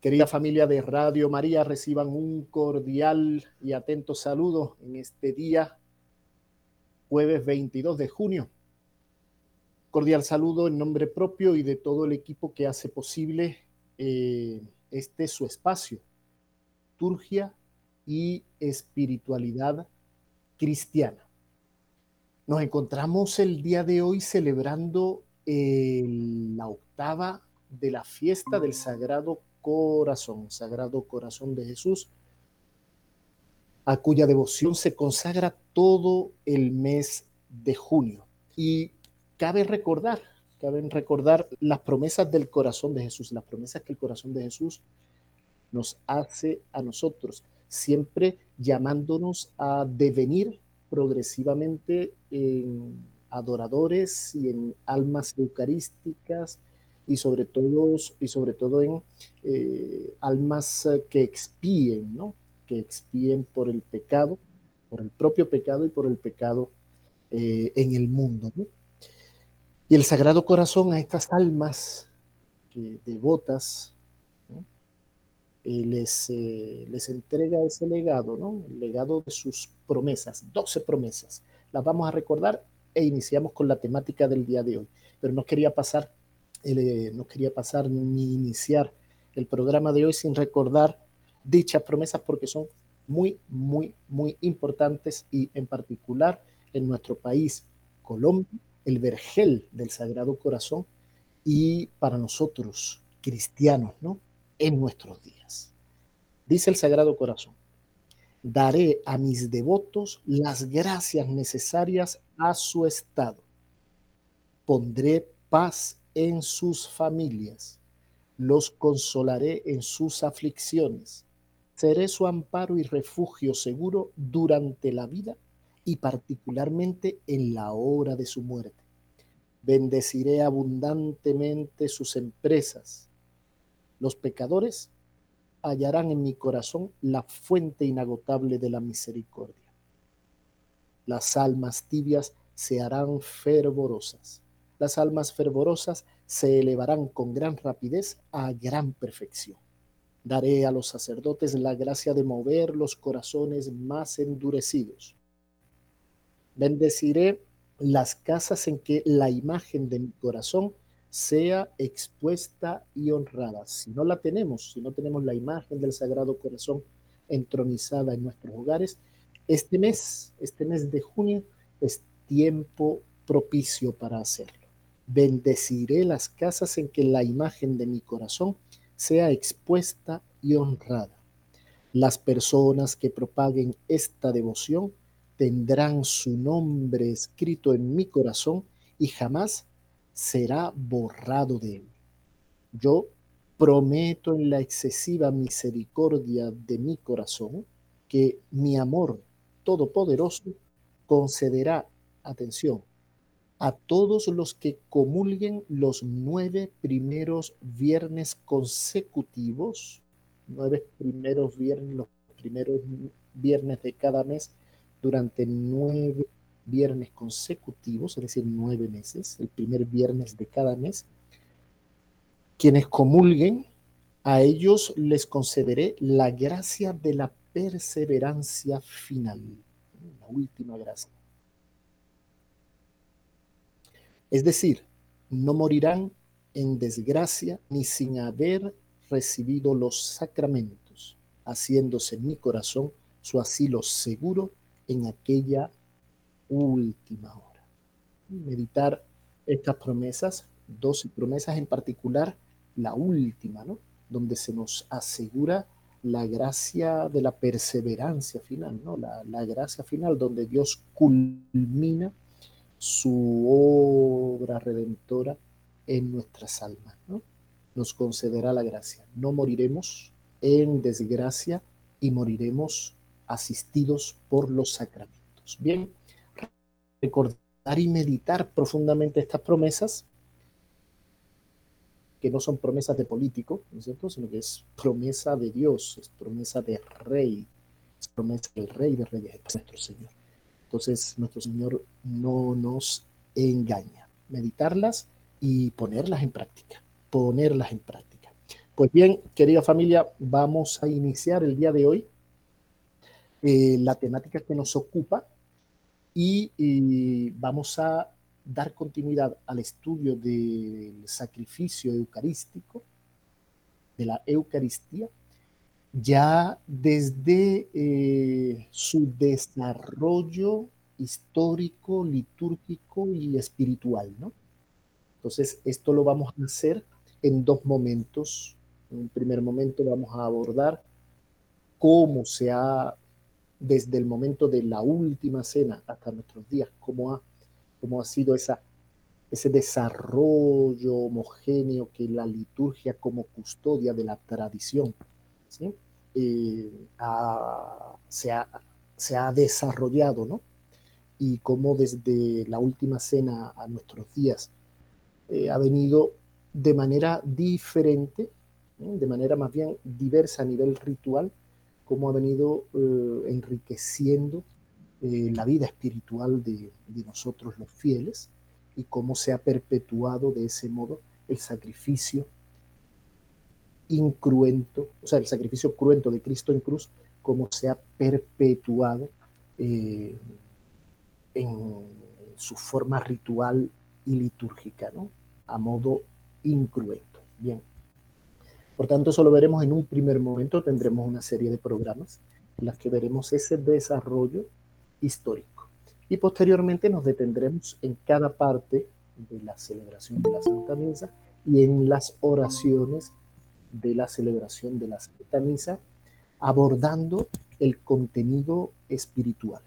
Querida familia de Radio María, reciban un cordial y atento saludo en este día, jueves 22 de junio. Cordial saludo en nombre propio y de todo el equipo que hace posible eh, este su espacio, Turgia y Espiritualidad Cristiana. Nos encontramos el día de hoy celebrando la octava de la fiesta del Sagrado Corazón, Sagrado Corazón de Jesús, a cuya devoción se consagra todo el mes de junio. Y cabe recordar, cabe recordar las promesas del corazón de Jesús, las promesas que el corazón de Jesús nos hace a nosotros, siempre llamándonos a devenir progresivamente en adoradores y en almas eucarísticas y sobre todo, y sobre todo en eh, almas eh, que expíen, ¿no? que expíen por el pecado, por el propio pecado y por el pecado eh, en el mundo. Y el Sagrado Corazón a estas almas que, devotas les, les entrega ese legado, ¿no? el legado de sus promesas, 12 promesas. Las vamos a recordar e iniciamos con la temática del día de hoy. Pero no quería pasar eh, no quería pasar ni iniciar el programa de hoy sin recordar dichas promesas porque son muy, muy, muy importantes y en particular en nuestro país, Colombia, el vergel del Sagrado Corazón y para nosotros, cristianos, ¿no? En nuestros días. Dice el Sagrado Corazón, daré a mis devotos las gracias necesarias a su estado. Pondré paz en sus familias, los consolaré en sus aflicciones, seré su amparo y refugio seguro durante la vida y particularmente en la hora de su muerte. Bendeciré abundantemente sus empresas. Los pecadores hallarán en mi corazón la fuente inagotable de la misericordia. Las almas tibias se harán fervorosas las almas fervorosas se elevarán con gran rapidez a gran perfección. Daré a los sacerdotes la gracia de mover los corazones más endurecidos. Bendeciré las casas en que la imagen de mi corazón sea expuesta y honrada. Si no la tenemos, si no tenemos la imagen del Sagrado Corazón entronizada en nuestros hogares, este mes, este mes de junio, es tiempo propicio para hacerlo. Bendeciré las casas en que la imagen de mi corazón sea expuesta y honrada. Las personas que propaguen esta devoción tendrán su nombre escrito en mi corazón y jamás será borrado de él. Yo prometo en la excesiva misericordia de mi corazón que mi amor todopoderoso concederá, atención, a todos los que comulguen los nueve primeros viernes consecutivos, nueve primeros viernes, los primeros viernes de cada mes, durante nueve viernes consecutivos, es decir, nueve meses, el primer viernes de cada mes, quienes comulguen, a ellos les concederé la gracia de la perseverancia final, la última gracia. Es decir, no morirán en desgracia ni sin haber recibido los sacramentos, haciéndose mi corazón su asilo seguro en aquella última hora. Meditar estas promesas, dos promesas en particular, la última, ¿no? Donde se nos asegura la gracia de la perseverancia final, ¿no? La, la gracia final donde Dios culmina su obra redentora en nuestras almas. ¿no? Nos concederá la gracia. No moriremos en desgracia y moriremos asistidos por los sacramentos. Bien, recordar y meditar profundamente estas promesas, que no son promesas de político, ¿no es cierto? Sino que es promesa de Dios, es promesa de rey, es promesa del rey de reyes, nuestro Señor. Entonces, nuestro Señor no nos engaña. Meditarlas y ponerlas en práctica. Ponerlas en práctica. Pues bien, querida familia, vamos a iniciar el día de hoy eh, la temática que nos ocupa y, vamos a dar continuidad al estudio del sacrificio eucarístico, de la Eucaristía, ya desde eh, su desarrollo histórico, litúrgico y espiritual, ¿no? Entonces, esto lo vamos a hacer en dos momentos. En un primer momento vamos a abordar cómo se ha, desde el momento de la última cena hasta nuestros días, cómo ha, cómo ha sido esa, ese desarrollo homogéneo que la liturgia como custodia de la tradición se, ha, se ha desarrollado, ¿no? y cómo desde la última cena a nuestros días eh, ha venido de manera diferente, de manera más bien diversa a nivel ritual, cómo ha venido eh, enriqueciendo eh, la vida espiritual de, de, nosotros los fieles y cómo se ha perpetuado de ese modo el sacrificio incruento, o sea, el sacrificio cruento de Cristo en cruz, cómo se ha perpetuado en su forma ritual y litúrgica, ¿no? A modo incruento. Bien. Por tanto, eso lo veremos en un primer momento. Tendremos una serie de programas en las que veremos ese desarrollo histórico. Y posteriormente nos detendremos en cada parte de la celebración de la Santa Misa y en las oraciones de la celebración de la Santa Misa, abordando el contenido espiritual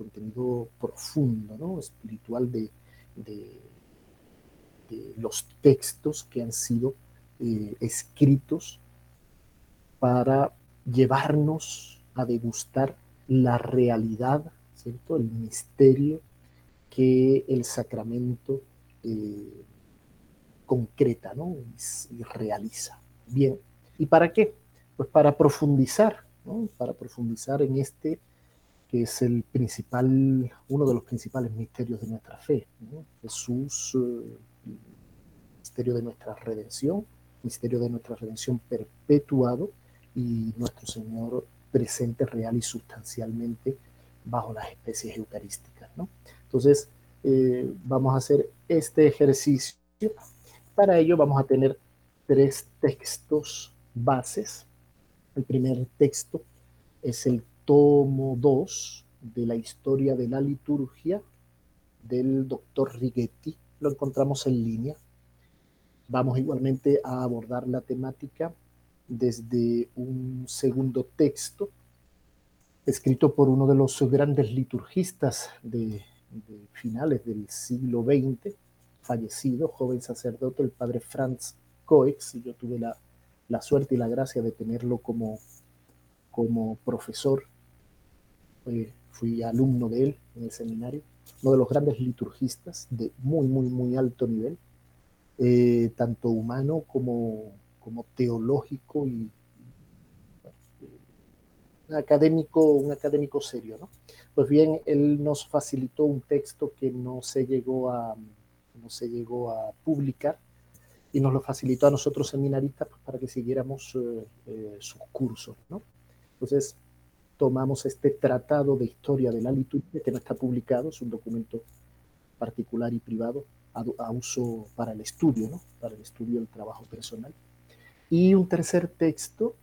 contenido profundo, ¿no? espiritual de, de, los textos que han sido eh, escritos para llevarnos a degustar la realidad, ¿cierto? El misterio que el sacramento eh, concreta, ¿no? Y, realiza. Bien, ¿y para qué? Pues para profundizar, ¿no? Para profundizar en este que es el principal, uno de los principales misterios de nuestra fe. Jesús, eh, misterio de nuestra redención, misterio de nuestra redención perpetuado y nuestro Señor presente real y sustancialmente bajo las especies eucarísticas. ¿no? Entonces, eh, vamos a hacer este ejercicio. Para ello vamos a tener tres textos bases. El primer texto es el tomo 2 de la historia de la liturgia del doctor Righetti. Lo encontramos en línea. Vamos igualmente a abordar la temática desde un segundo texto escrito por uno de los grandes liturgistas de, finales del siglo XX, fallecido, joven sacerdote, el padre Franz Coex. Yo tuve la, la suerte y la gracia de tenerlo como, como profesor fui alumno de él en el seminario, uno de los grandes liturgistas de muy, muy, muy alto nivel, eh, tanto humano como, como teológico y un académico, un académico serio, ¿no? Pues bien, él nos facilitó un texto que no se llegó a, no se llegó a publicar y nos lo facilitó a nosotros seminaristas pues, para que siguiéramos eh, eh, sus cursos, ¿no? Entonces, tomamos este tratado de historia de la liturgia, que no está publicado, es un documento particular y privado a, uso para el estudio, ¿no? para el estudio del trabajo personal. Y un tercer texto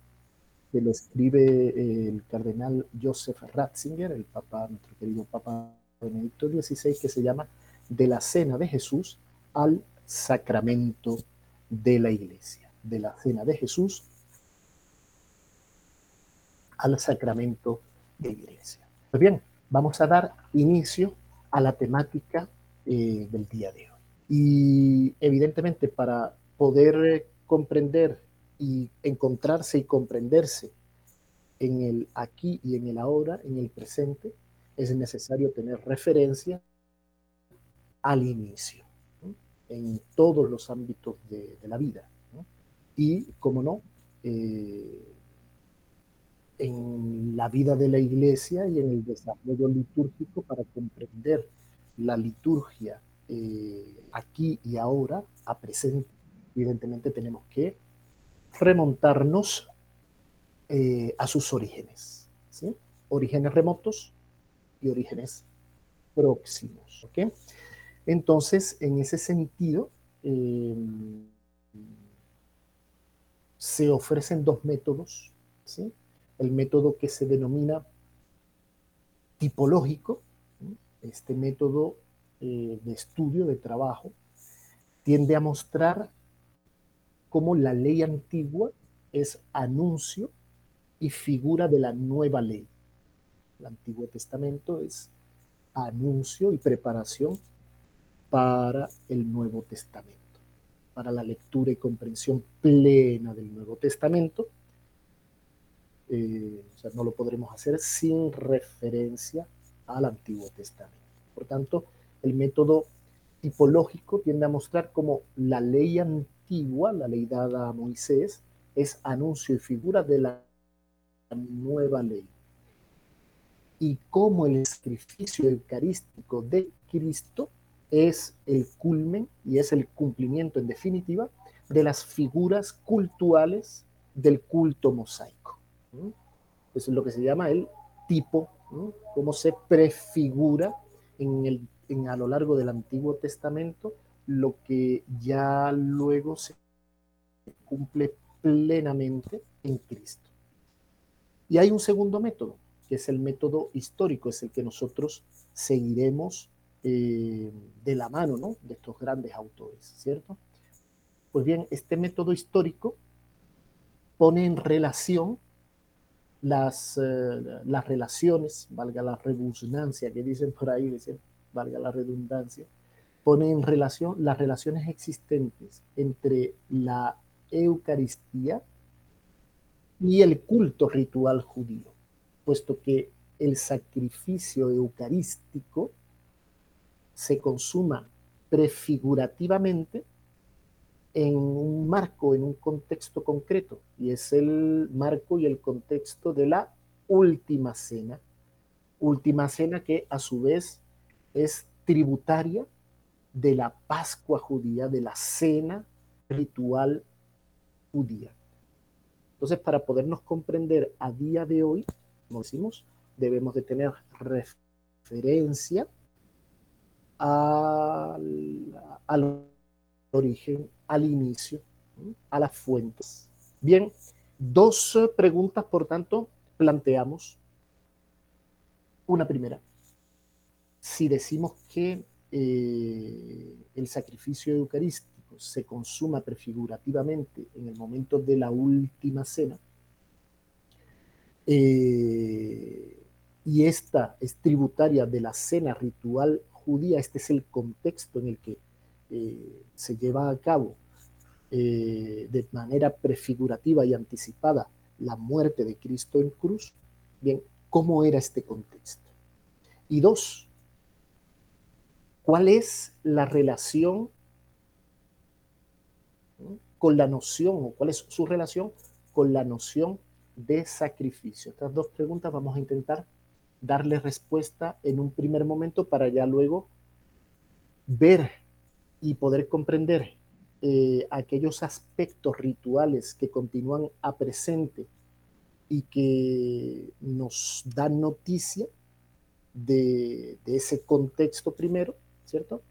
que lo escribe eh, el cardenal Joseph Ratzinger, el papa, nuestro querido papa Benedicto XVI, que se llama De la cena de Jesús al sacramento de la iglesia. De la cena de Jesús al sacramento de iglesia. Pues bien, vamos a dar inicio a la temática eh, del día de hoy. Y evidentemente para poder comprender y encontrarse y comprenderse en el aquí y en el ahora, en el presente, es necesario tener referencia al inicio, en todos los ámbitos de, la vida. Y, como no, eh, en la vida de la iglesia y en el desarrollo litúrgico para comprender la liturgia eh, aquí y ahora, a presente. Evidentemente tenemos que remontarnos eh, a sus orígenes, ¿sí? orígenes remotos y orígenes próximos. ¿okay? Entonces, en ese sentido, em, se ofrecen dos métodos. ¿sí? El método que se denomina tipológico, este método eh, de estudio, de trabajo, tiende a mostrar cómo la ley antigua es anuncio y figura de la nueva ley. El Antiguo Testamento es anuncio y preparación para el Nuevo Testamento, para la lectura y comprensión plena del Nuevo Testamento. Eh, no lo podremos hacer sin referencia al Antiguo Testamento. Por tanto, el método tipológico tiende a mostrar cómo la ley antigua, la ley dada a Moisés, es anuncio y figura de la nueva ley. Y cómo el sacrificio eucarístico de Cristo es el culmen y es el cumplimiento en definitiva de las figuras cultuales del culto mosaico. Es lo que se llama el tipo, cómo se prefigura en el, en, a lo largo del Antiguo Testamento lo que ya luego se cumple plenamente en Cristo. Y hay un segundo método, que es el método histórico, es el que nosotros seguiremos eh, de la mano ¿no? de estos grandes autores, ¿cierto? Pues bien, este método histórico pone en relación las, eh, las relaciones, valga la redundancia que dicen por ahí, dicen, valga la redundancia, pone en relación las relaciones existentes entre la Eucaristía y el culto ritual judío, puesto que el sacrificio eucarístico se consuma prefigurativamente en un marco, en un contexto concreto, y es el marco y el contexto de la última cena, última cena que a su vez es tributaria de la Pascua judía, de la cena ritual judía. Entonces, para podernos comprender a día de hoy, como decimos, debemos de tener referencia al, origen, al inicio, a las fuentes. Bien, dos preguntas, por tanto, planteamos. Una primera, si decimos que eh, el sacrificio eucarístico se consuma prefigurativamente en el momento de la última cena, eh, y esta es tributaria de la cena ritual judía, este es el contexto en el que eh, se lleva a cabo eh, de manera prefigurativa y anticipada la muerte de Cristo en cruz. Bien, ¿cómo era este contexto? Y dos, ¿cuál es la relación con la noción o cuál es su relación con la noción de sacrificio? Estas dos preguntas vamos a intentar darle respuesta en un primer momento para ya luego ver y poder comprender eh, aquellos aspectos rituales que continúan a presente y que nos dan noticia de, de ese contexto primero, ¿cierto?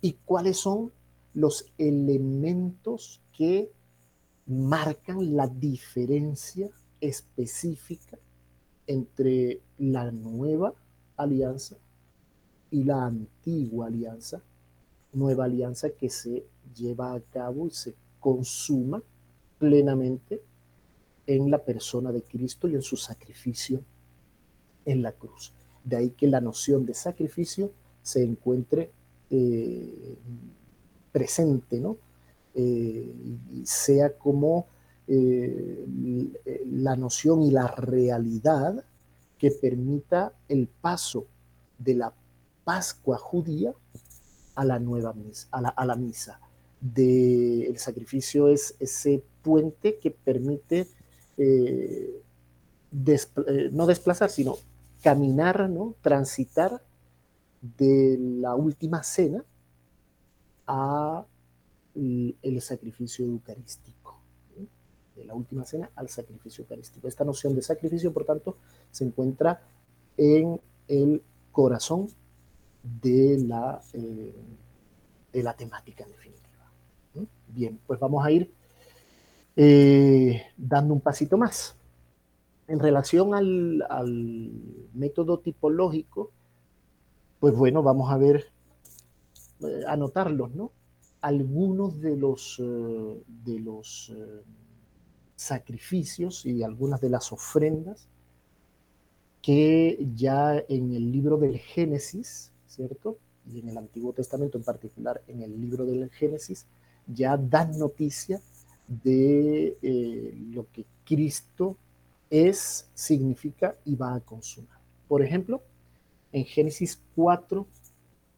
Y cuáles son los elementos que marcan la diferencia específica entre la nueva alianza y la antigua alianza, nueva alianza que se lleva a cabo y se consuma plenamente en la persona de Cristo y en su sacrificio en la cruz. De ahí que la noción de sacrificio se encuentre eh, presente, ¿no? Eh, sea como eh, la noción y la realidad que permita el paso de la Pascua judía a la nueva misa, a la, misa. De, el sacrificio es ese puente que permite eh, eh, no desplazar, sino caminar, ¿no? transitar de la última cena a el sacrificio eucarístico. De la última cena al sacrificio eucarístico. Esta noción de sacrificio, por tanto, se encuentra en el corazón de la, eh, de la temática en definitiva. Bien, pues vamos a ir eh, dando un pasito más. En relación al, al, método tipológico, pues bueno, vamos a ver, eh, anotarlos, ¿no? Algunos de los, de los sacrificios y algunas de las ofrendas que ya en el libro del Génesis, ¿cierto? Y en el Antiguo Testamento en particular, en el libro del Génesis, ya dan noticia de eh, lo que Cristo es, significa y va a consumar. Por ejemplo, en Génesis 4,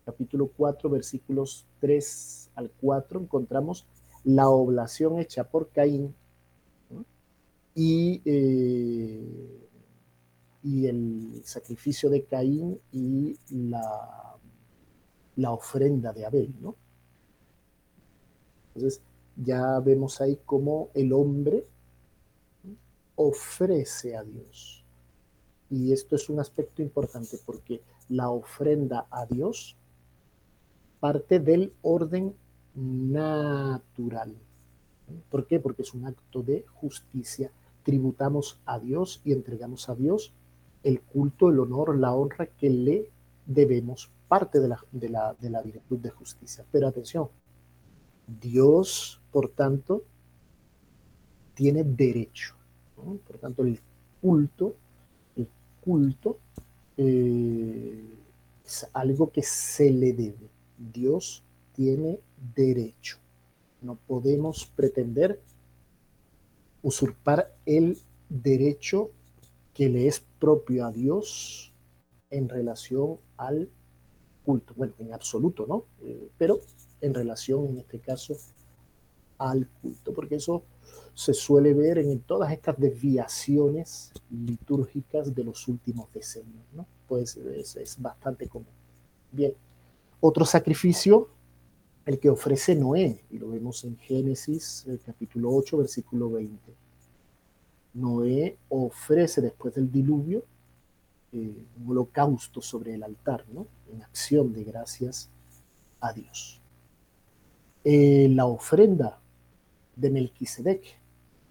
capítulo 4, versículos 3 al 4, encontramos la oblación hecha por Caín y, eh, y el sacrificio de Caín y la, la ofrenda de Abel, ¿no? Entonces, ya vemos ahí cómo el hombre ofrece a Dios. Y esto es un aspecto importante porque la ofrenda a Dios parte del orden natural. ¿Por qué? Porque es un acto de justicia tributamos a Dios y entregamos a Dios el culto, el honor, la honra que le debemos, parte de la, de la, de la virtud de justicia. Pero atención, Dios, por tanto, tiene derecho. Por tanto, el culto, el culto eh, es algo que se le debe. Dios tiene derecho. No podemos pretender usurpar el derecho que le es propio a Dios en relación al culto. Bueno, en absoluto, ¿no? Eh, pero en relación, en este caso, al culto, porque eso se suele ver en todas estas desviaciones litúrgicas de los últimos decenios, ¿no? Pues es, es bastante común. Bien, otro sacrificio el que ofrece Noé, y lo vemos en Génesis capítulo 8, versículo 20. Noé ofrece después del diluvio eh, un holocausto sobre el altar, ¿no? en acción de gracias a Dios. Eh, la ofrenda de Melquisedec,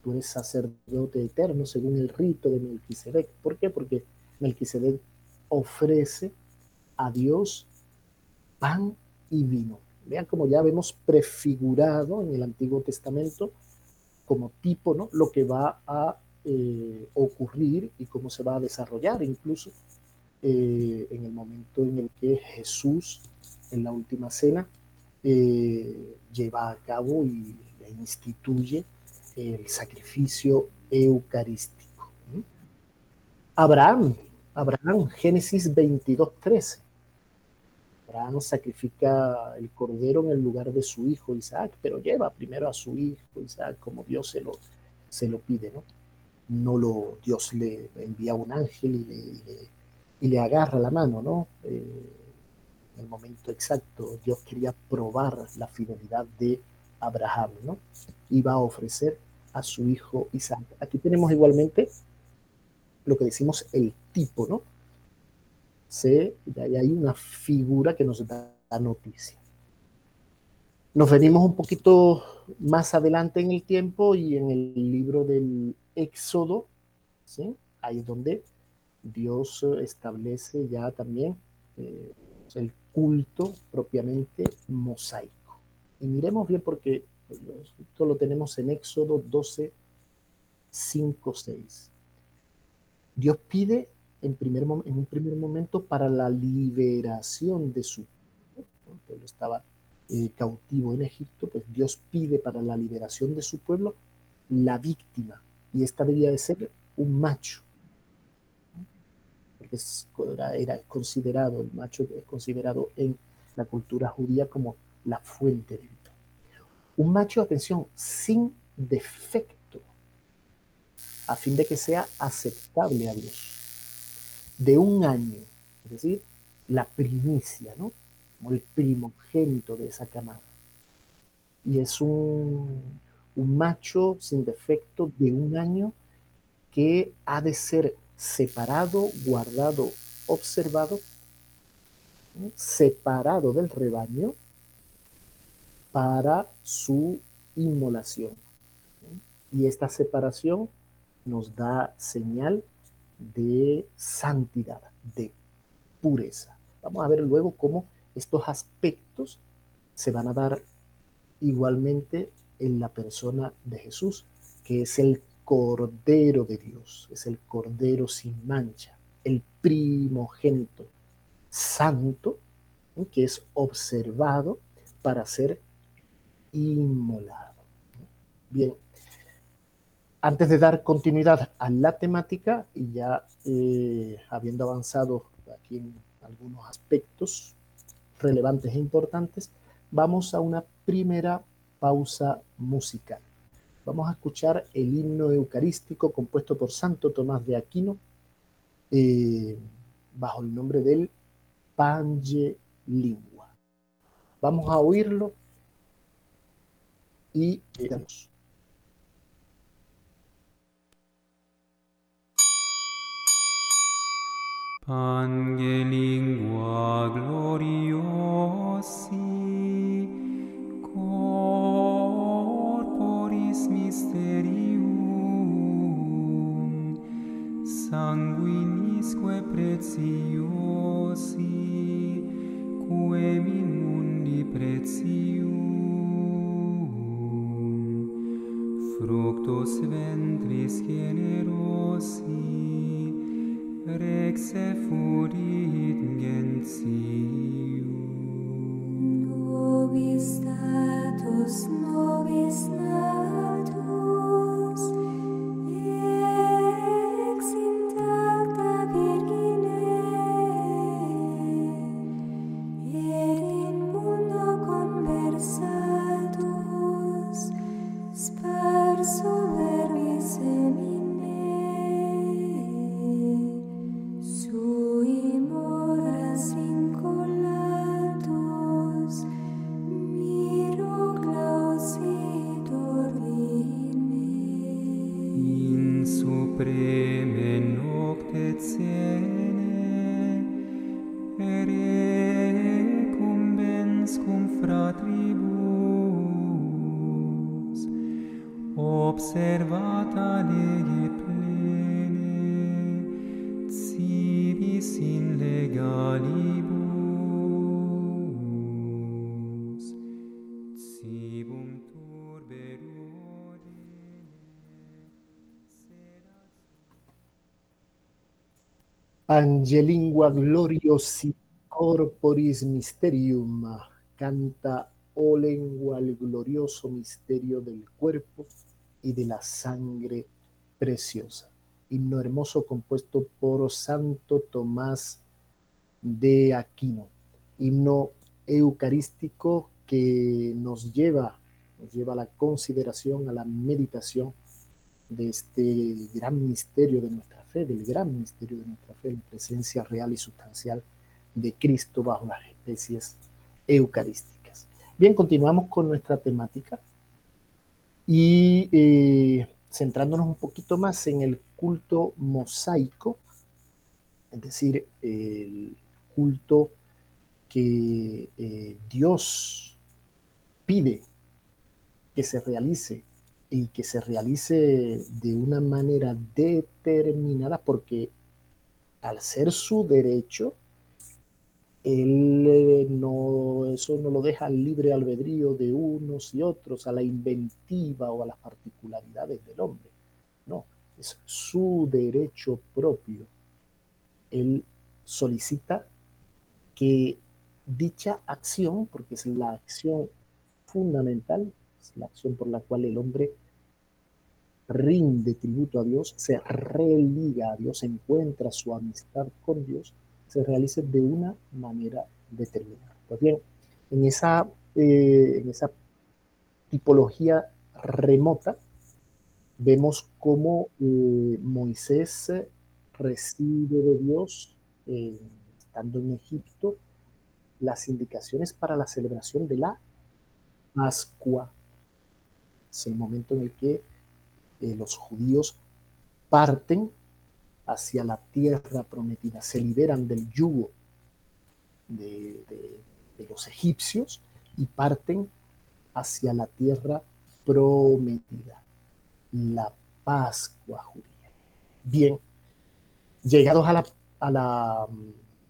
tú eres sacerdote eterno según el rito de Melquisedec. ¿Por qué? Porque Melquisedec ofrece a Dios pan y vino. Vean como ya vemos prefigurado en el Antiguo Testamento como tipo, ¿no? Lo que va a eh, ocurrir y cómo se va a desarrollar incluso eh, en el momento en el que Jesús, en la última cena, eh, lleva a cabo y instituye el sacrificio eucarístico. Abraham, Abraham, Génesis 22, 13 Abraham sacrifica el cordero en el lugar de su hijo Isaac, pero lleva primero a su hijo Isaac como Dios se lo, se lo pide, ¿no? No lo, Dios le envía un ángel y le, y le, agarra la mano, ¿no? Eh, en el momento exacto, Dios quería probar la fidelidad de Abraham, ¿no? Iba a ofrecer a su hijo Isaac. Aquí tenemos igualmente lo que decimos el tipo, ¿no? Se, hay una figura que nos da noticia. Nos venimos un poquito más adelante en el tiempo y en el libro del Éxodo, ¿sí? ahí es donde Dios establece ya también eh, el culto propiamente mosaico. Y miremos bien porque esto lo tenemos en Éxodo 12, 5, 6. Dios pide en, primer, en un primer momento para la liberación de su pueblo. estaba eh, cautivo en Egipto, pues Dios pide para la liberación de su pueblo la víctima, y esta debía de ser un macho, porque era, considerado, el macho es considerado en la cultura judía como la fuente de vida. Un macho, atención, sin defecto, a fin de que sea aceptable a Dios de un año, es decir, la primicia, ¿no? Como el primogénito de esa camada. Y es un, un macho sin defecto de un año que ha de ser separado, guardado, observado, separado del rebaño para su inmolación. Y esta separación nos da señal de santidad, de pureza. Vamos a ver luego cómo estos aspectos se van a dar igualmente en la persona de Jesús, que es el Cordero de Dios, es el Cordero sin mancha, el primogénito santo, que es observado para ser inmolado. Bien, antes de dar continuidad a la temática y ya eh, habiendo avanzado aquí en algunos aspectos relevantes e importantes, vamos a una primera pausa musical. Vamos a escuchar el himno eucarístico compuesto por Santo Tomás de Aquino eh, bajo el nombre del Pange Lingua. Vamos a oírlo y veamos. Pange lingua gloriosi, corporis mysterium, sanguinisque preciosi, quem in mundi precium, fructus ventris generosi, rex furit gentium nobis status nobis natus prime nocte cene recumbens cum fratribus observata lege Angelingua gloriosi corporis mysterium, canta, oh lengua, el glorioso misterio del cuerpo y de la sangre preciosa. Himno hermoso compuesto por Santo Tomás de Aquino. Himno eucarístico que nos lleva, nos lleva a la consideración, a la meditación de este gran misterio de nuestra del gran misterio de nuestra fe, la presencia real y sustancial de Cristo bajo las especies eucarísticas. Bien, continuamos con nuestra temática y eh, centrándonos un poquito más en el culto mosaico, es decir, el culto que eh, Dios pide que se realice y que se realice de una manera determinada porque al ser su derecho, él eh, no, eso no lo deja libre albedrío de unos y otros, a la inventiva o a las particularidades del hombre. No, es su derecho propio. Él solicita que dicha acción, porque es la acción fundamental, es la acción por la cual el hombre rinde tributo a Dios, se religa a Dios, encuentra su amistad con Dios, se realice de una manera determinada. Pues bien, en esa, eh, en esa tipología remota, vemos cómo eh, Moisés recibe de Dios, eh, estando en Egipto, las indicaciones para la celebración de la Pascua. Es el momento en el que eh, los judíos parten hacia la tierra prometida, se liberan del yugo de, los egipcios y parten hacia la tierra prometida, la Pascua judía. Bien, llegados a la, a la,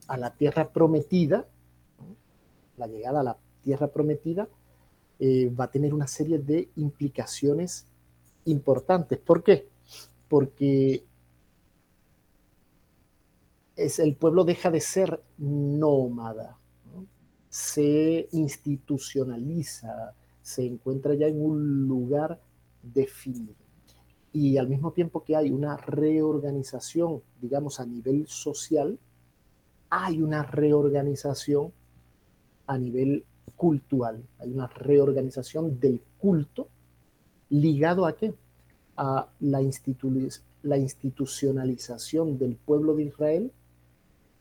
a la tierra prometida, la llegada a la tierra prometida eh, va a tener una serie de implicaciones importantes. ¿Por qué? Porque es, el pueblo deja de ser nómada, se institucionaliza, se encuentra ya en un lugar definido. Y al mismo tiempo que hay una reorganización, digamos, a nivel social, hay una reorganización a nivel cultural, hay una reorganización del culto ligado a qué? A la, institu- la institucionalización del pueblo de Israel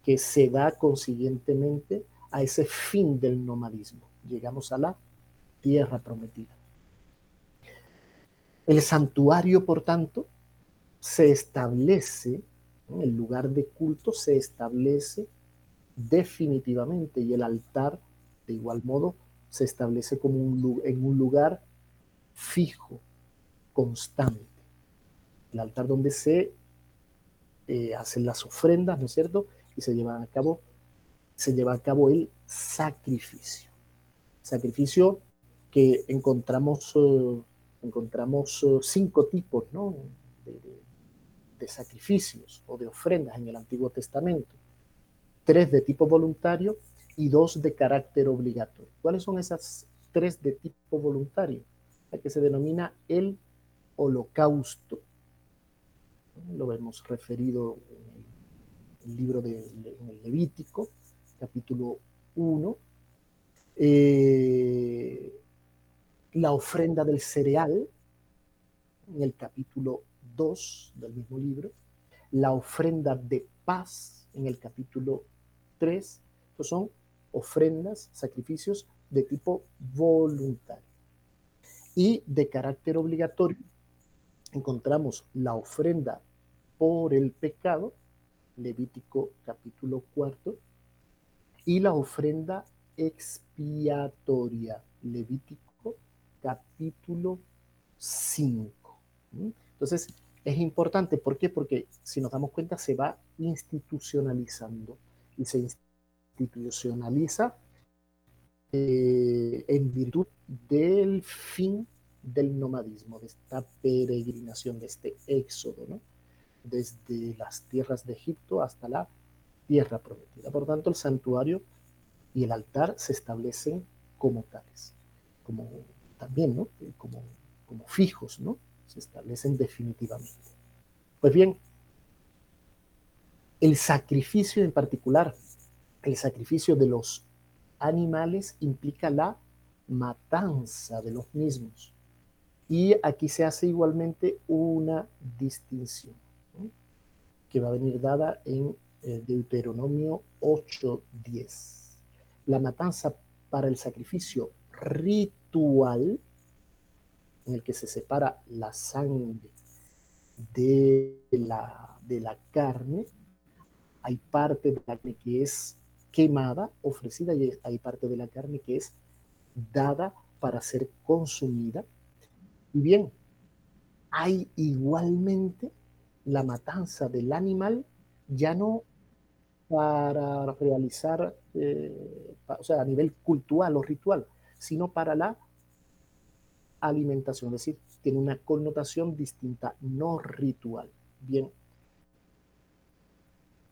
que se da consiguientemente a ese fin del nomadismo. Llegamos a la tierra prometida. El santuario, por tanto, se establece, el lugar de culto se establece definitivamente y el altar, de igual modo, se establece como un, en un lugar fijo, constante. El altar donde se eh, hacen las ofrendas, ¿no es cierto? Y se llevan a cabo, se lleva a cabo el sacrificio. Sacrificio que encontramos, eh, encontramos eh, cinco tipos, ¿no? De, sacrificios o de ofrendas en el Antiguo Testamento. Tres de tipo voluntario y dos de carácter obligatorio. ¿Cuáles son esas tres de tipo voluntario? Que se denomina el holocausto. Lo hemos referido en el libro de Levítico, capítulo 1. Eh, la ofrenda del cereal, en el capítulo 2 del mismo libro. La ofrenda de paz, en el capítulo 3. Estos son ofrendas, sacrificios de tipo voluntario. Y de carácter obligatorio, encontramos la ofrenda por el pecado, Levítico capítulo 4, y la ofrenda expiatoria, Levítico capítulo 5. ¿Mm? Entonces, es importante, ¿por qué? Porque si nos damos cuenta, se va institucionalizando y se institucionaliza eh, en virtud del fin del nomadismo, de esta peregrinación, de este éxodo, ¿no? desde las tierras de Egipto hasta la tierra prometida. Por tanto, el santuario y el altar se establecen como tales, como también, ¿no? Eh, Como, como fijos, ¿no? Se establecen definitivamente. Pues bien, el sacrificio en particular, el sacrificio de los animales implica la matanza de los mismos. Y aquí se hace igualmente una distinción que va a venir dada en eh, Deuteronomio 8:10. La matanza para el sacrificio ritual, en el que se separa la sangre de la, de la carne, hay parte de la carne que es quemada, ofrecida, y hay parte de la carne que es dada para ser consumida. Y bien, hay igualmente la matanza del animal, ya no para realizar, eh, o sea, a nivel cultural o ritual, sino para la alimentación, es decir, tiene una connotación distinta, no ritual. Bien,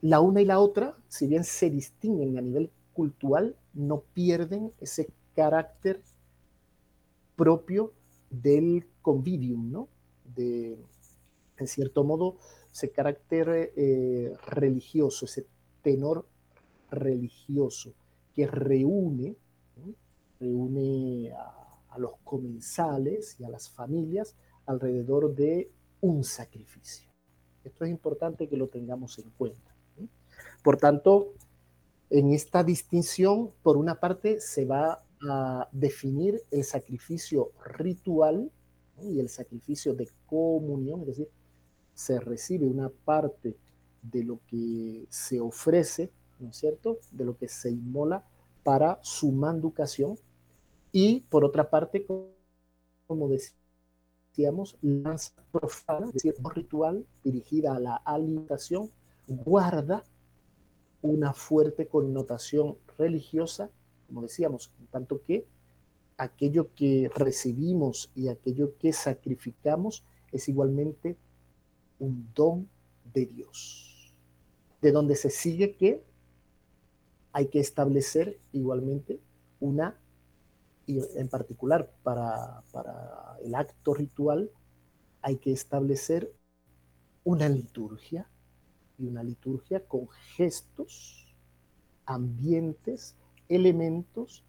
la una y la otra, si bien se distinguen a nivel cultural, no pierden ese carácter propio del convivium, ¿no? De, en cierto modo, ese carácter eh, religioso, ese tenor religioso que reúne, reúne a los comensales y a las familias alrededor de un sacrificio. Esto es importante que lo tengamos en cuenta. Por tanto, en esta distinción, por una parte, se va a definir el sacrificio ritual, y el sacrificio de comunión, es decir, se recibe una parte de lo que se ofrece, ¿no es cierto?, de lo que se inmola para su manducación, y por otra parte, como decíamos, lanza profana, es decir, ritual dirigida a la alimentación, guarda una fuerte connotación religiosa, como decíamos, en tanto que aquello que recibimos y aquello que sacrificamos es igualmente un don de Dios, de donde se sigue que hay que establecer igualmente una, y en particular para, para el acto ritual, hay que establecer una liturgia, y una liturgia con gestos, ambientes, elementos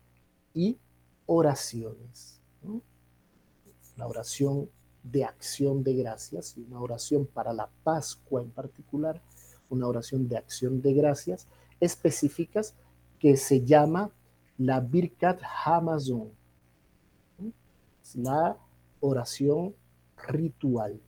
y oraciones. ¿no? La oración de acción de gracias y una oración para la Pascua en particular, una oración de acción de gracias específicas que se llama la Birkat Hamazon, la oración ritual,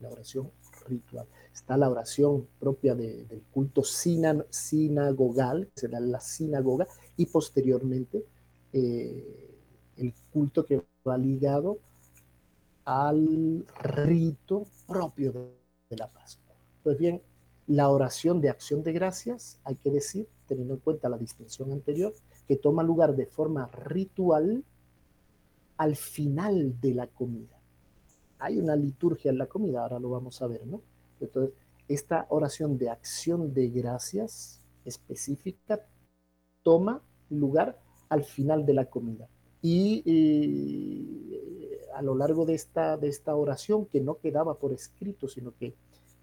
la oración ritual. Está la oración propia de, del culto sina, sinagogal, que será la sinagoga, y posteriormente eh, el culto que va ligado al rito propio de, de, la Pascua. Pues bien, la oración de acción de gracias, hay que decir, teniendo en cuenta la distinción anterior, que toma lugar de forma ritual al final de la comida. Hay una liturgia en la comida, ahora lo vamos a ver, ¿no? Entonces, esta oración de acción de gracias específica toma lugar al final de la comida. Y eh, a lo largo de esta, de esta oración, que no quedaba por escrito, sino que,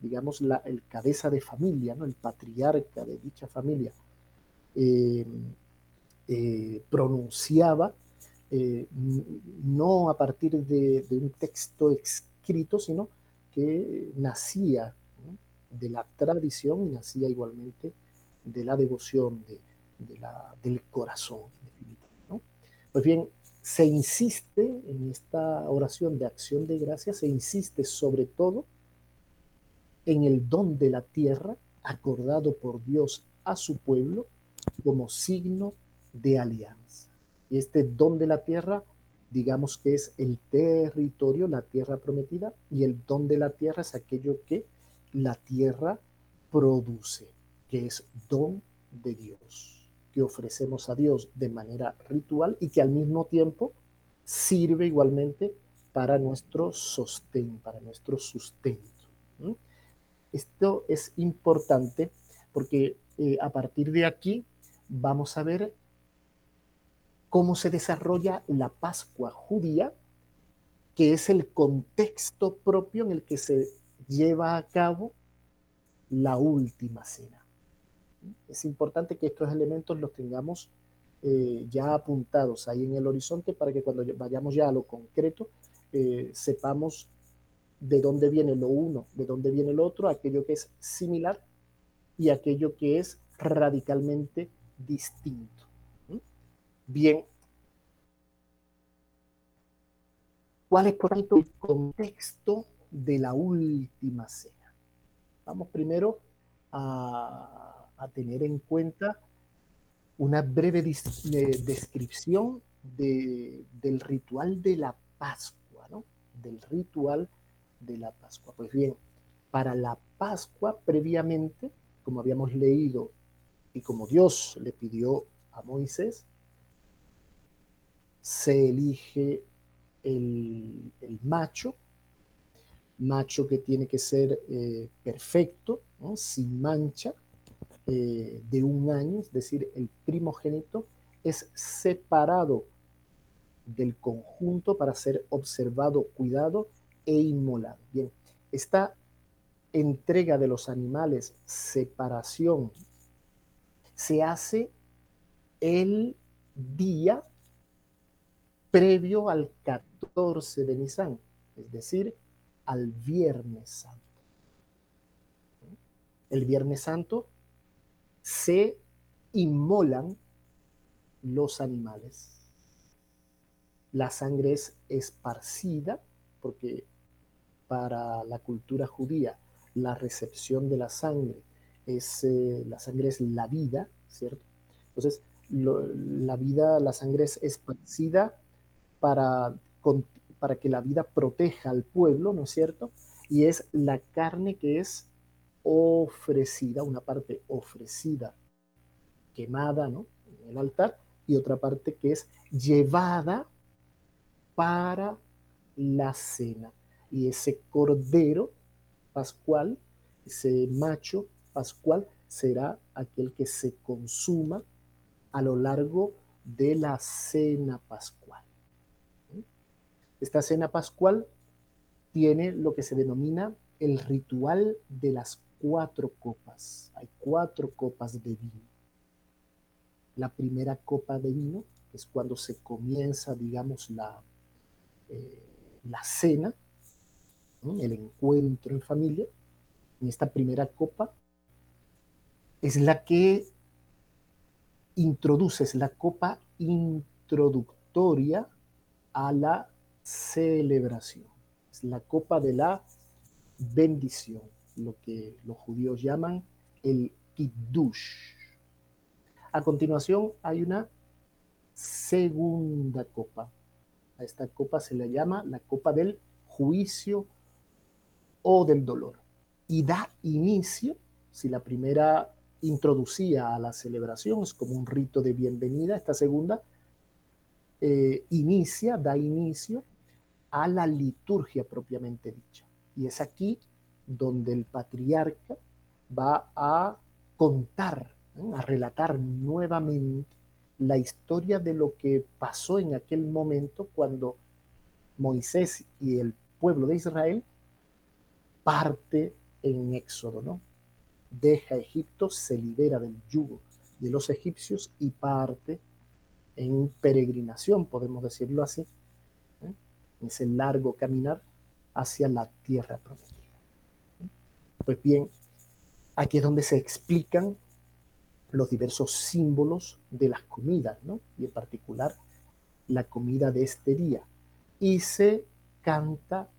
digamos, la, el cabeza de familia, ¿no? el patriarca de dicha familia, eh, eh, pronunciaba, eh, no a partir de, de, un texto escrito, sino que nacía de la tradición y nacía igualmente de la devoción, de, del corazón. ¿no? Pues bien, se insiste en esta oración de acción de gracia, se insiste sobre todo en el don de la tierra acordado por Dios a su pueblo como signo de alianza. Y este don de la tierra, digamos que es el territorio, la tierra prometida, y el don de la tierra es aquello que la tierra produce, que es don de Dios que ofrecemos a Dios de manera ritual y que al mismo tiempo sirve igualmente para nuestro sostén, para nuestro sustento. Esto es importante porque eh, a partir de aquí vamos a ver cómo se desarrolla la Pascua judía, que es el contexto propio en el que se lleva a cabo la última cena. Es importante que estos elementos los tengamos eh, ya apuntados ahí en el horizonte para que cuando vayamos ya a lo concreto eh, sepamos de dónde viene lo uno, de dónde viene el otro, aquello que es similar y aquello que es radicalmente distinto. Bien. ¿Cuál es, por tanto, el contexto de la última cena? Vamos primero a a tener en cuenta una breve descripción de, del ritual de la Pascua, ¿no? Del ritual de la Pascua. Pues bien, para la Pascua previamente, como habíamos leído y como Dios le pidió a Moisés, se elige el, macho, macho que tiene que ser eh, perfecto, sin mancha, eh, de un año, es decir, el primogénito, es separado del conjunto para ser observado, cuidado e inmolado. Bien, esta entrega de los animales, separación, se hace el día previo al 14 de Nisan, es decir, al Viernes Santo. El Viernes Santo se inmolan los animales. La sangre es esparcida porque para la cultura judía la recepción de la sangre es, eh, la sangre es la vida, ¿cierto? Entonces, la vida, la sangre es esparcida para, para que la vida proteja al pueblo, ¿no es cierto? Y es la carne que es ofrecida, una parte ofrecida, quemada, ¿no? En el altar, y otra parte que es llevada para la cena. Y ese cordero pascual, ese macho pascual, será aquel que se consuma a lo largo de la cena pascual. Esta cena pascual tiene lo que se denomina el ritual de las cuatro copas. Hay cuatro copas de vino. La primera copa de vino es cuando se comienza, digamos, la, eh, la cena, el encuentro en familia. En esta primera copa es la que introduce, es la copa introductoria a la celebración. Es la copa de la bendición, lo que los judíos llaman el kiddush. A continuación hay una segunda copa. A esta copa se le llama la copa del juicio o del dolor. Y da inicio, si la primera introducía a la celebración, es como un rito de bienvenida, esta segunda eh, inicia, da inicio a la liturgia propiamente dicha. Y es aquí donde el patriarca va a contar, ¿eh? a relatar nuevamente la historia de lo que pasó en aquel momento cuando Moisés y el pueblo de Israel parte en Éxodo, ¿no? Deja Egipto, se libera del yugo de los egipcios y parte en peregrinación, podemos decirlo así, ese largo caminar hacia la tierra prometida. Pues bien, aquí es donde se explican los diversos símbolos de las comidas, ¿no? Y en particular la comida de este día. Y se canta,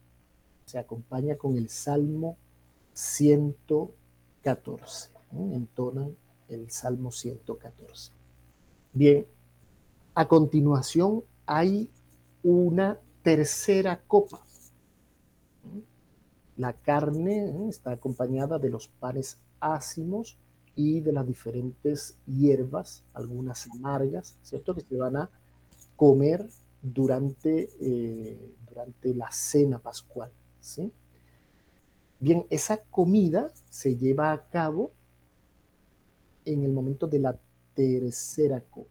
se acompaña con el Salmo 114. ¿no? Entonan el Salmo 114. Bien, a continuación hay una tercera copa. La carne ¿eh? está acompañada de los panes ácimos y de las diferentes hierbas, algunas amargas, ¿cierto? Que se van a comer durante, eh, durante la cena pascual, ¿sí? Bien, esa comida se lleva a cabo en el momento de la tercera copa.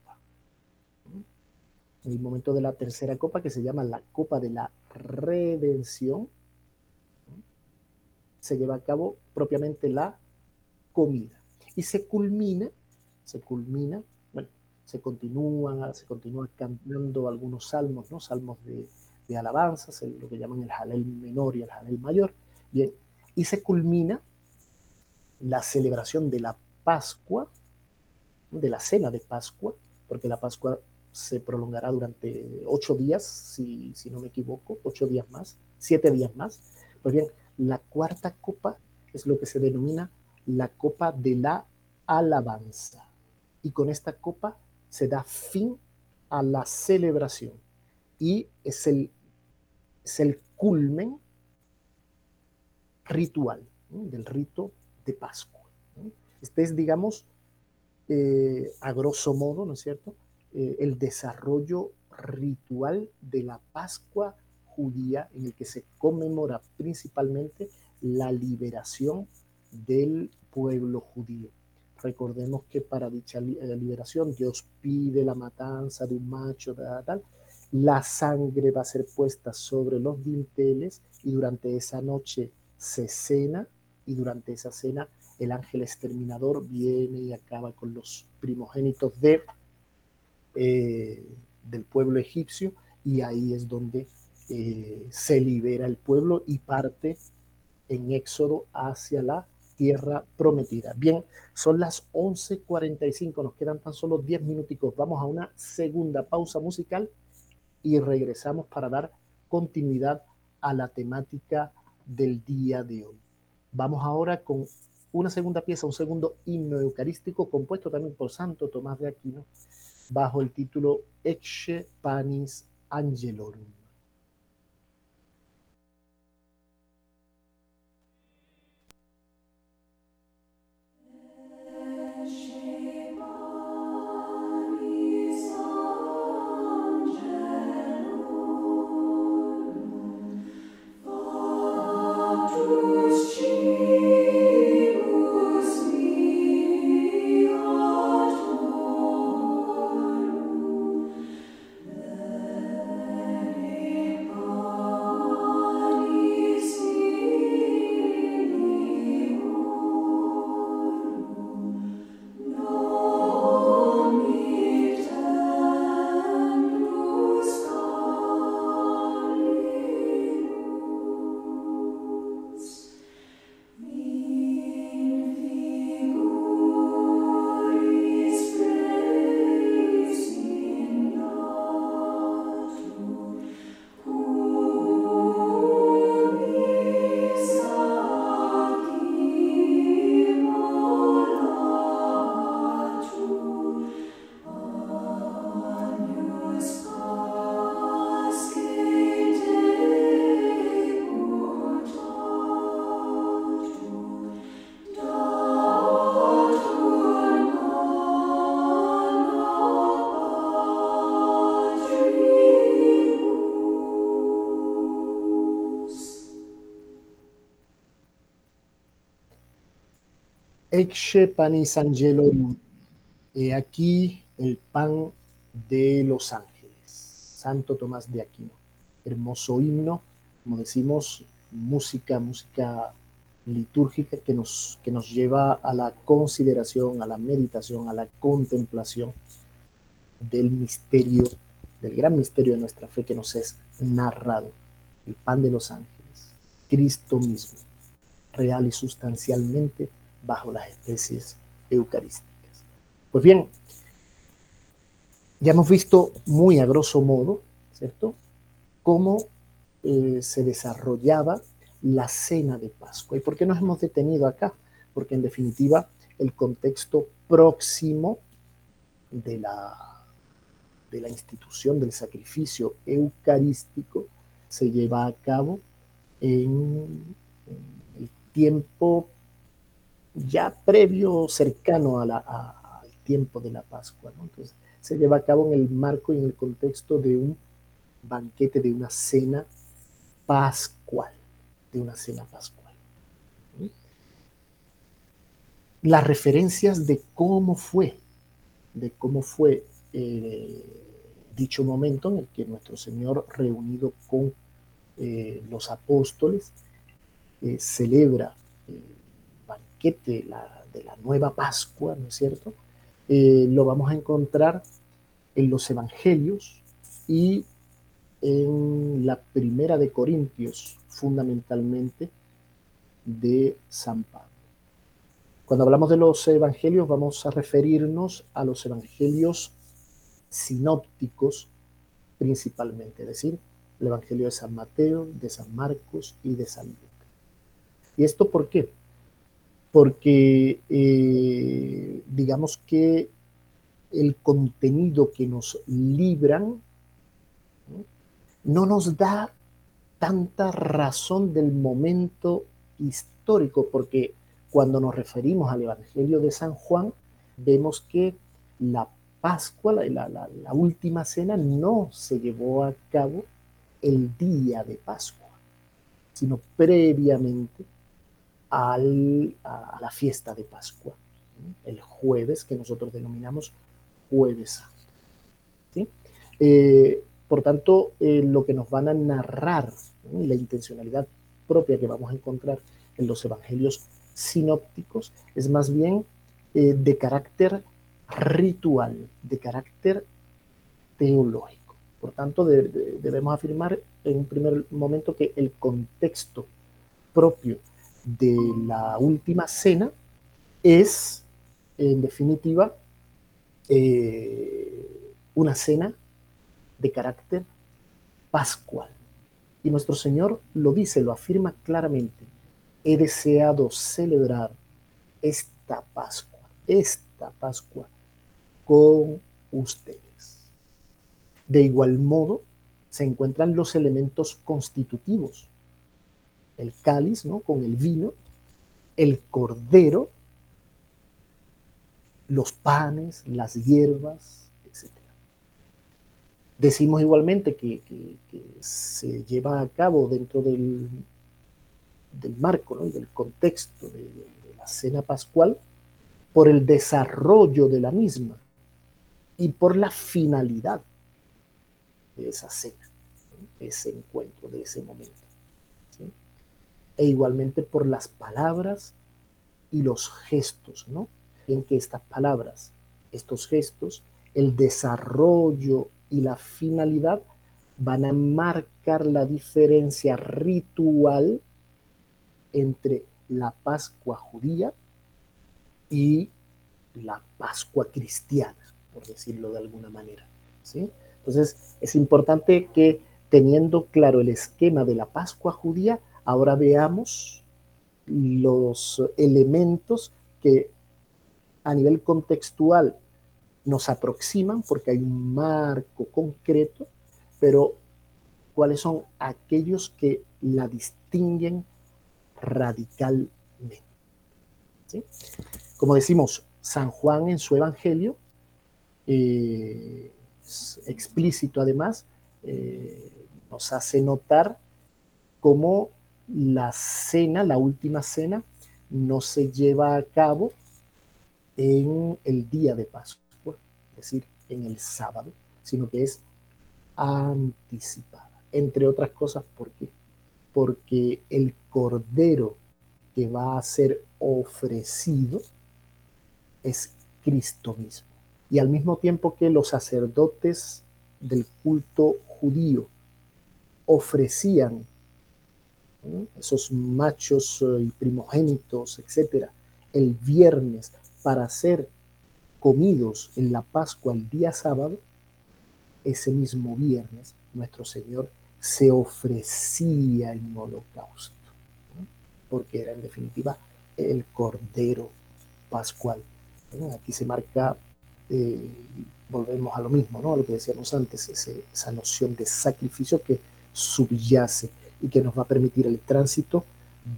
En el momento de la tercera copa, que se llama la copa de la redención, se lleva a cabo propiamente la comida. Y se culmina, se culmina, bueno, se continúa, se continúa cantando algunos salmos, ¿no? Salmos de, alabanzas, lo que llaman el jalel menor y el jalel mayor. Bien, y se culmina la celebración de la Pascua, de la cena de Pascua, porque la Pascua se prolongará durante ocho días, si, si no me equivoco, ocho días más, siete días más. Pues bien, la cuarta copa es lo que se denomina la copa de la alabanza. Y con esta copa se da fin a la celebración. Y es el, es el culmen ritual, del rito de Pascua. Este es, digamos, eh, a grosso modo, ¿no es cierto?, eh, el desarrollo ritual de la Pascua judía en el que se conmemora principalmente la liberación del pueblo judío. Recordemos que para dicha eh, liberación Dios pide la matanza de un macho, tal, tal. la sangre va a ser puesta sobre los dinteles y durante esa noche se cena y durante esa cena el ángel exterminador viene y acaba con los primogénitos de, eh, del pueblo egipcio y ahí es donde eh, se libera el pueblo y parte en éxodo hacia la tierra prometida. Bien, son las 11:45, nos quedan tan solo 10 minuticos. Vamos a una segunda pausa musical y regresamos para dar continuidad a la temática del día de hoy. Vamos ahora con una segunda pieza, un segundo himno eucarístico compuesto también por Santo Tomás de Aquino, bajo el título Ecce Panis Angelorum. Ecce panis angelorum. Aquí el pan de los ángeles. Santo Tomás de Aquino. Hermoso himno, como decimos, música, música litúrgica que nos, que nos lleva a la consideración, a la meditación, a la contemplación del misterio, del gran misterio de nuestra fe que nos es narrado, el pan de los ángeles, Cristo mismo, real y sustancialmente bajo las especies eucarísticas. Pues bien, ya hemos visto muy a grosso modo, ¿cierto?, cómo eh, se desarrollaba la cena de Pascua. ¿Y por qué nos hemos detenido acá? Porque en definitiva el contexto próximo de la, de la institución del sacrificio eucarístico se lleva a cabo en, en el tiempo ya previo, cercano a la, al tiempo de la Pascua. Entonces, se lleva a cabo en el marco y en el contexto de un banquete, de una cena pascual, de una cena pascual. Las referencias de cómo fue, de cómo fue eh, dicho momento en el que nuestro Señor, reunido con eh, los apóstoles, eh, celebra banquete la, de la nueva Pascua, ¿no es cierto? Eh, lo vamos a encontrar en los Evangelios y en la primera de Corintios, fundamentalmente de San Pablo. Cuando hablamos de los evangelios, vamos a referirnos a los evangelios sinópticos principalmente, es decir, el evangelio de San Mateo, de San Marcos y de San Lucas. ¿Y esto por qué? Porque eh, digamos que el contenido que nos libran ¿no? no nos da tanta razón del momento histórico, porque cuando nos referimos al Evangelio de San Juan, vemos que la Pascua, la, última cena, no se llevó a cabo el día de Pascua, sino previamente al, a, la fiesta de Pascua, el jueves que nosotros denominamos jueves santo. ¿sí? Eh, por tanto, eh, lo que nos van a narrar, la intencionalidad propia que vamos a encontrar en los evangelios sinópticos, es más bien eh, de carácter ritual, de carácter teológico. Por tanto, de, de, debemos afirmar en un primer momento que el contexto propio de la última cena es, en definitiva, eh, una cena de carácter pascual. Y Y nuestro Señor lo dice, lo afirma claramente. He deseado celebrar esta Pascua, esta Pascua con ustedes. De igual modo, se encuentran los elementos constitutivos. El cáliz, ¿no? Con el vino, el cordero, los panes, las hierbas, etc. Decimos igualmente que, se lleva a cabo dentro del, marco ¿no? y del contexto de, de la cena pascual por el desarrollo de la misma y por la finalidad de esa cena, ese encuentro, de ese momento. E igualmente por las palabras y los gestos, ¿no? En que estas palabras, estos gestos, el desarrollo y la finalidad van a marcar la diferencia ritual entre la Pascua judía y la Pascua cristiana, por decirlo de alguna manera. ¿sí? Entonces, es importante que teniendo claro el esquema de la Pascua judía, ahora veamos los elementos que a nivel contextual nos aproximan, porque hay un marco concreto, pero cuáles son aquellos que la distinguen radicalmente. Como decimos, San Juan en su Evangelio, eh, explícito además, eh, nos hace notar cómo la cena, la última cena, no se lleva a cabo en el día de Pascua, es decir, en el sábado, sino que es anticipada. Entre otras cosas, ¿por qué? Porque el cordero que va a ser ofrecido es Cristo mismo. Y al mismo tiempo que los sacerdotes del culto judío ofrecían ¿no? esos machos eh, y primogénitos, etcétera, el viernes para ser comidos en la Pascua el día sábado, ese mismo viernes nuestro Señor se ofrecía en holocausto, porque era en definitiva el Cordero Pascual. Aquí se marca, eh, volvemos a lo mismo, ¿no? a lo que decíamos antes, esa noción de sacrificio que subyace y que nos va a permitir el tránsito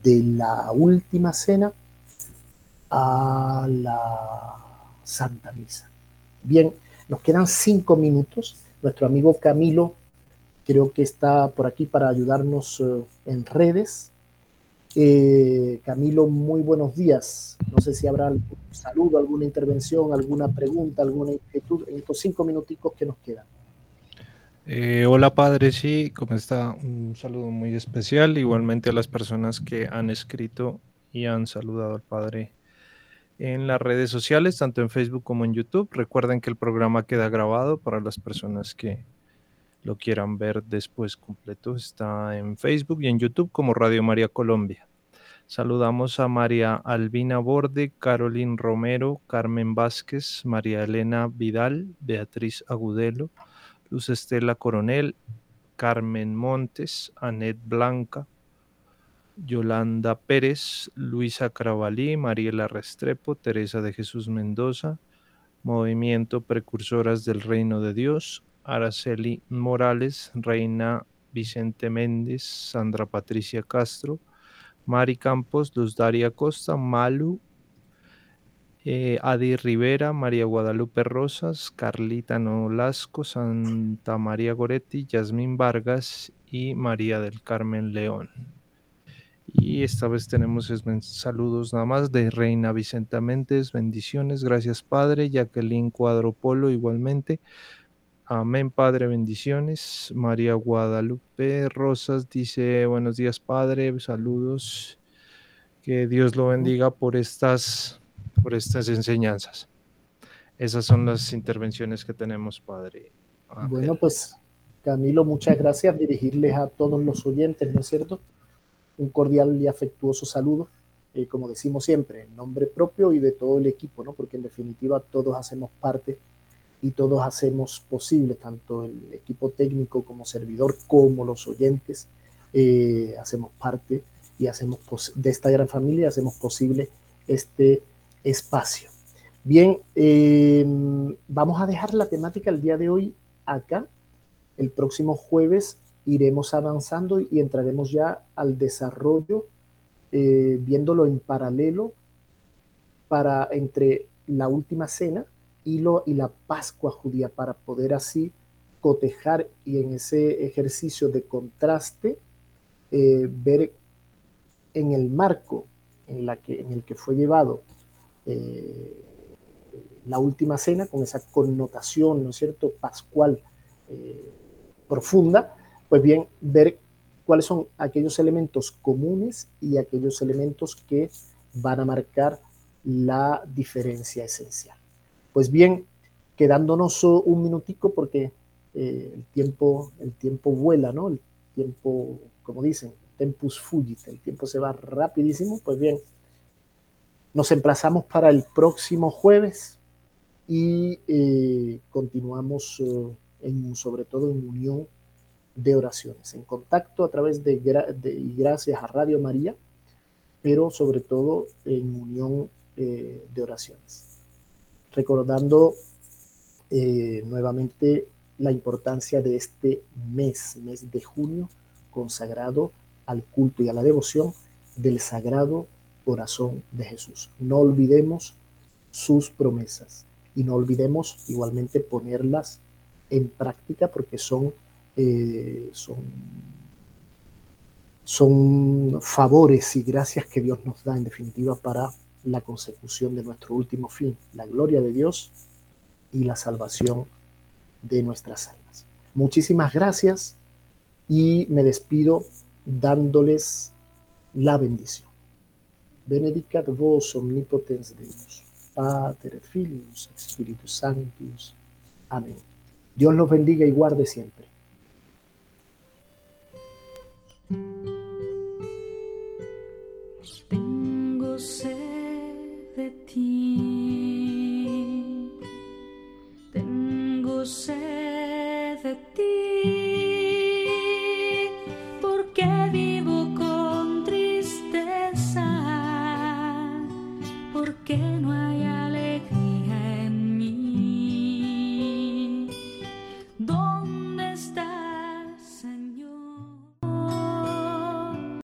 de la última cena a la Santa Misa. Bien, nos quedan cinco minutos. Nuestro amigo Camilo creo que está por aquí para ayudarnos eh, en redes. Eh, Camilo, muy buenos días. No sé si habrá algún saludo, alguna intervención, alguna pregunta, alguna inquietud en estos cinco minuticos que nos quedan. Eh, hola padre, sí, ¿cómo está? Un saludo muy especial, igualmente a las personas que han escrito y han saludado al padre en las redes sociales, tanto en Facebook como en YouTube. Recuerden que el programa queda grabado para las personas que lo quieran ver después completo. Está en Facebook y en YouTube como Radio María Colombia. Saludamos a María Albina Borde, Carolyn Romero, Carmen Vázquez, María Elena Vidal, Beatriz Agudelo, Luz Estela Coronel, Carmen Montes, Anet Blanca, Yolanda Pérez, Luisa Carabalí, Mariela Restrepo, Teresa de Jesús Mendoza, Movimiento Precursoras del Reino de Dios, Araceli Morales, Reina Vicente Méndez, Sandra Patricia Castro, Mari Campos, Luz Daria Costa, Malu, eh, Adi Rivera, María Guadalupe Rosas, Carlita Nolasco, Santa María Goretti, Yasmín Vargas y María del Carmen León. Y esta vez tenemos saludos nada más de Reina Vicenta Méndez, bendiciones, gracias Padre, Jacqueline Cuadropolo igualmente. Amén, Padre, bendiciones. María Guadalupe Rosas dice, buenos días, Padre, saludos. Que Dios lo bendiga por estas, por estas enseñanzas. Esas son las intervenciones que tenemos, Padre. Ángel. Bueno, pues Camilo, muchas gracias. Dirigirles a todos los oyentes, ¿no es cierto? Un cordial y afectuoso saludo, eh, como decimos siempre, en nombre propio y de todo el equipo, ¿no? Porque en definitiva todos hacemos parte y todos hacemos posible, tanto el equipo técnico como servidor, como los oyentes, eh, hacemos parte y hacemos de esta gran familia, hacemos posible este espacio. Bien, eh, vamos a dejar la temática el día de hoy acá. El próximo jueves iremos avanzando y entraremos ya al desarrollo, eh, viéndolo en paralelo para entre la última cena y, lo, y la Pascua judía, para poder así cotejar y en ese ejercicio de contraste eh, ver en el marco en, el que fue llevado eh, la última cena, con esa connotación, ¿no es cierto?, pascual profunda, pues bien, ver cuáles son aquellos elementos comunes y aquellos elementos que van a marcar la diferencia esencial. Pues bien, quedándonos un minutico porque eh, el, tiempo, el tiempo vuela, ¿no? El tiempo, como dicen, tempus fugit, el tiempo se va rapidísimo, pues bien, nos emplazamos para el próximo jueves y eh, continuamos eh, en, sobre todo en unión de oraciones, en contacto a través de, y gracias a Radio María, pero sobre todo en unión eh, de oraciones. Recordando nuevamente la importancia de este mes, mes de junio, consagrado al culto y a la devoción del Sagrado Corazón de Jesús. No olvidemos sus promesas y no olvidemos igualmente ponerlas en práctica porque son eh, son, son favores y gracias que Dios nos da en definitiva para la consecución de nuestro último fin, la gloria de Dios y la salvación de nuestras almas. Muchísimas gracias y me despido dándoles la bendición. Benedicat vos omnipotens Deus, Pater, Filius, Spiritus Sanctus. Amén. Dios los bendiga y guarde siempre. Tengo sed de ti, tengo sed de ti,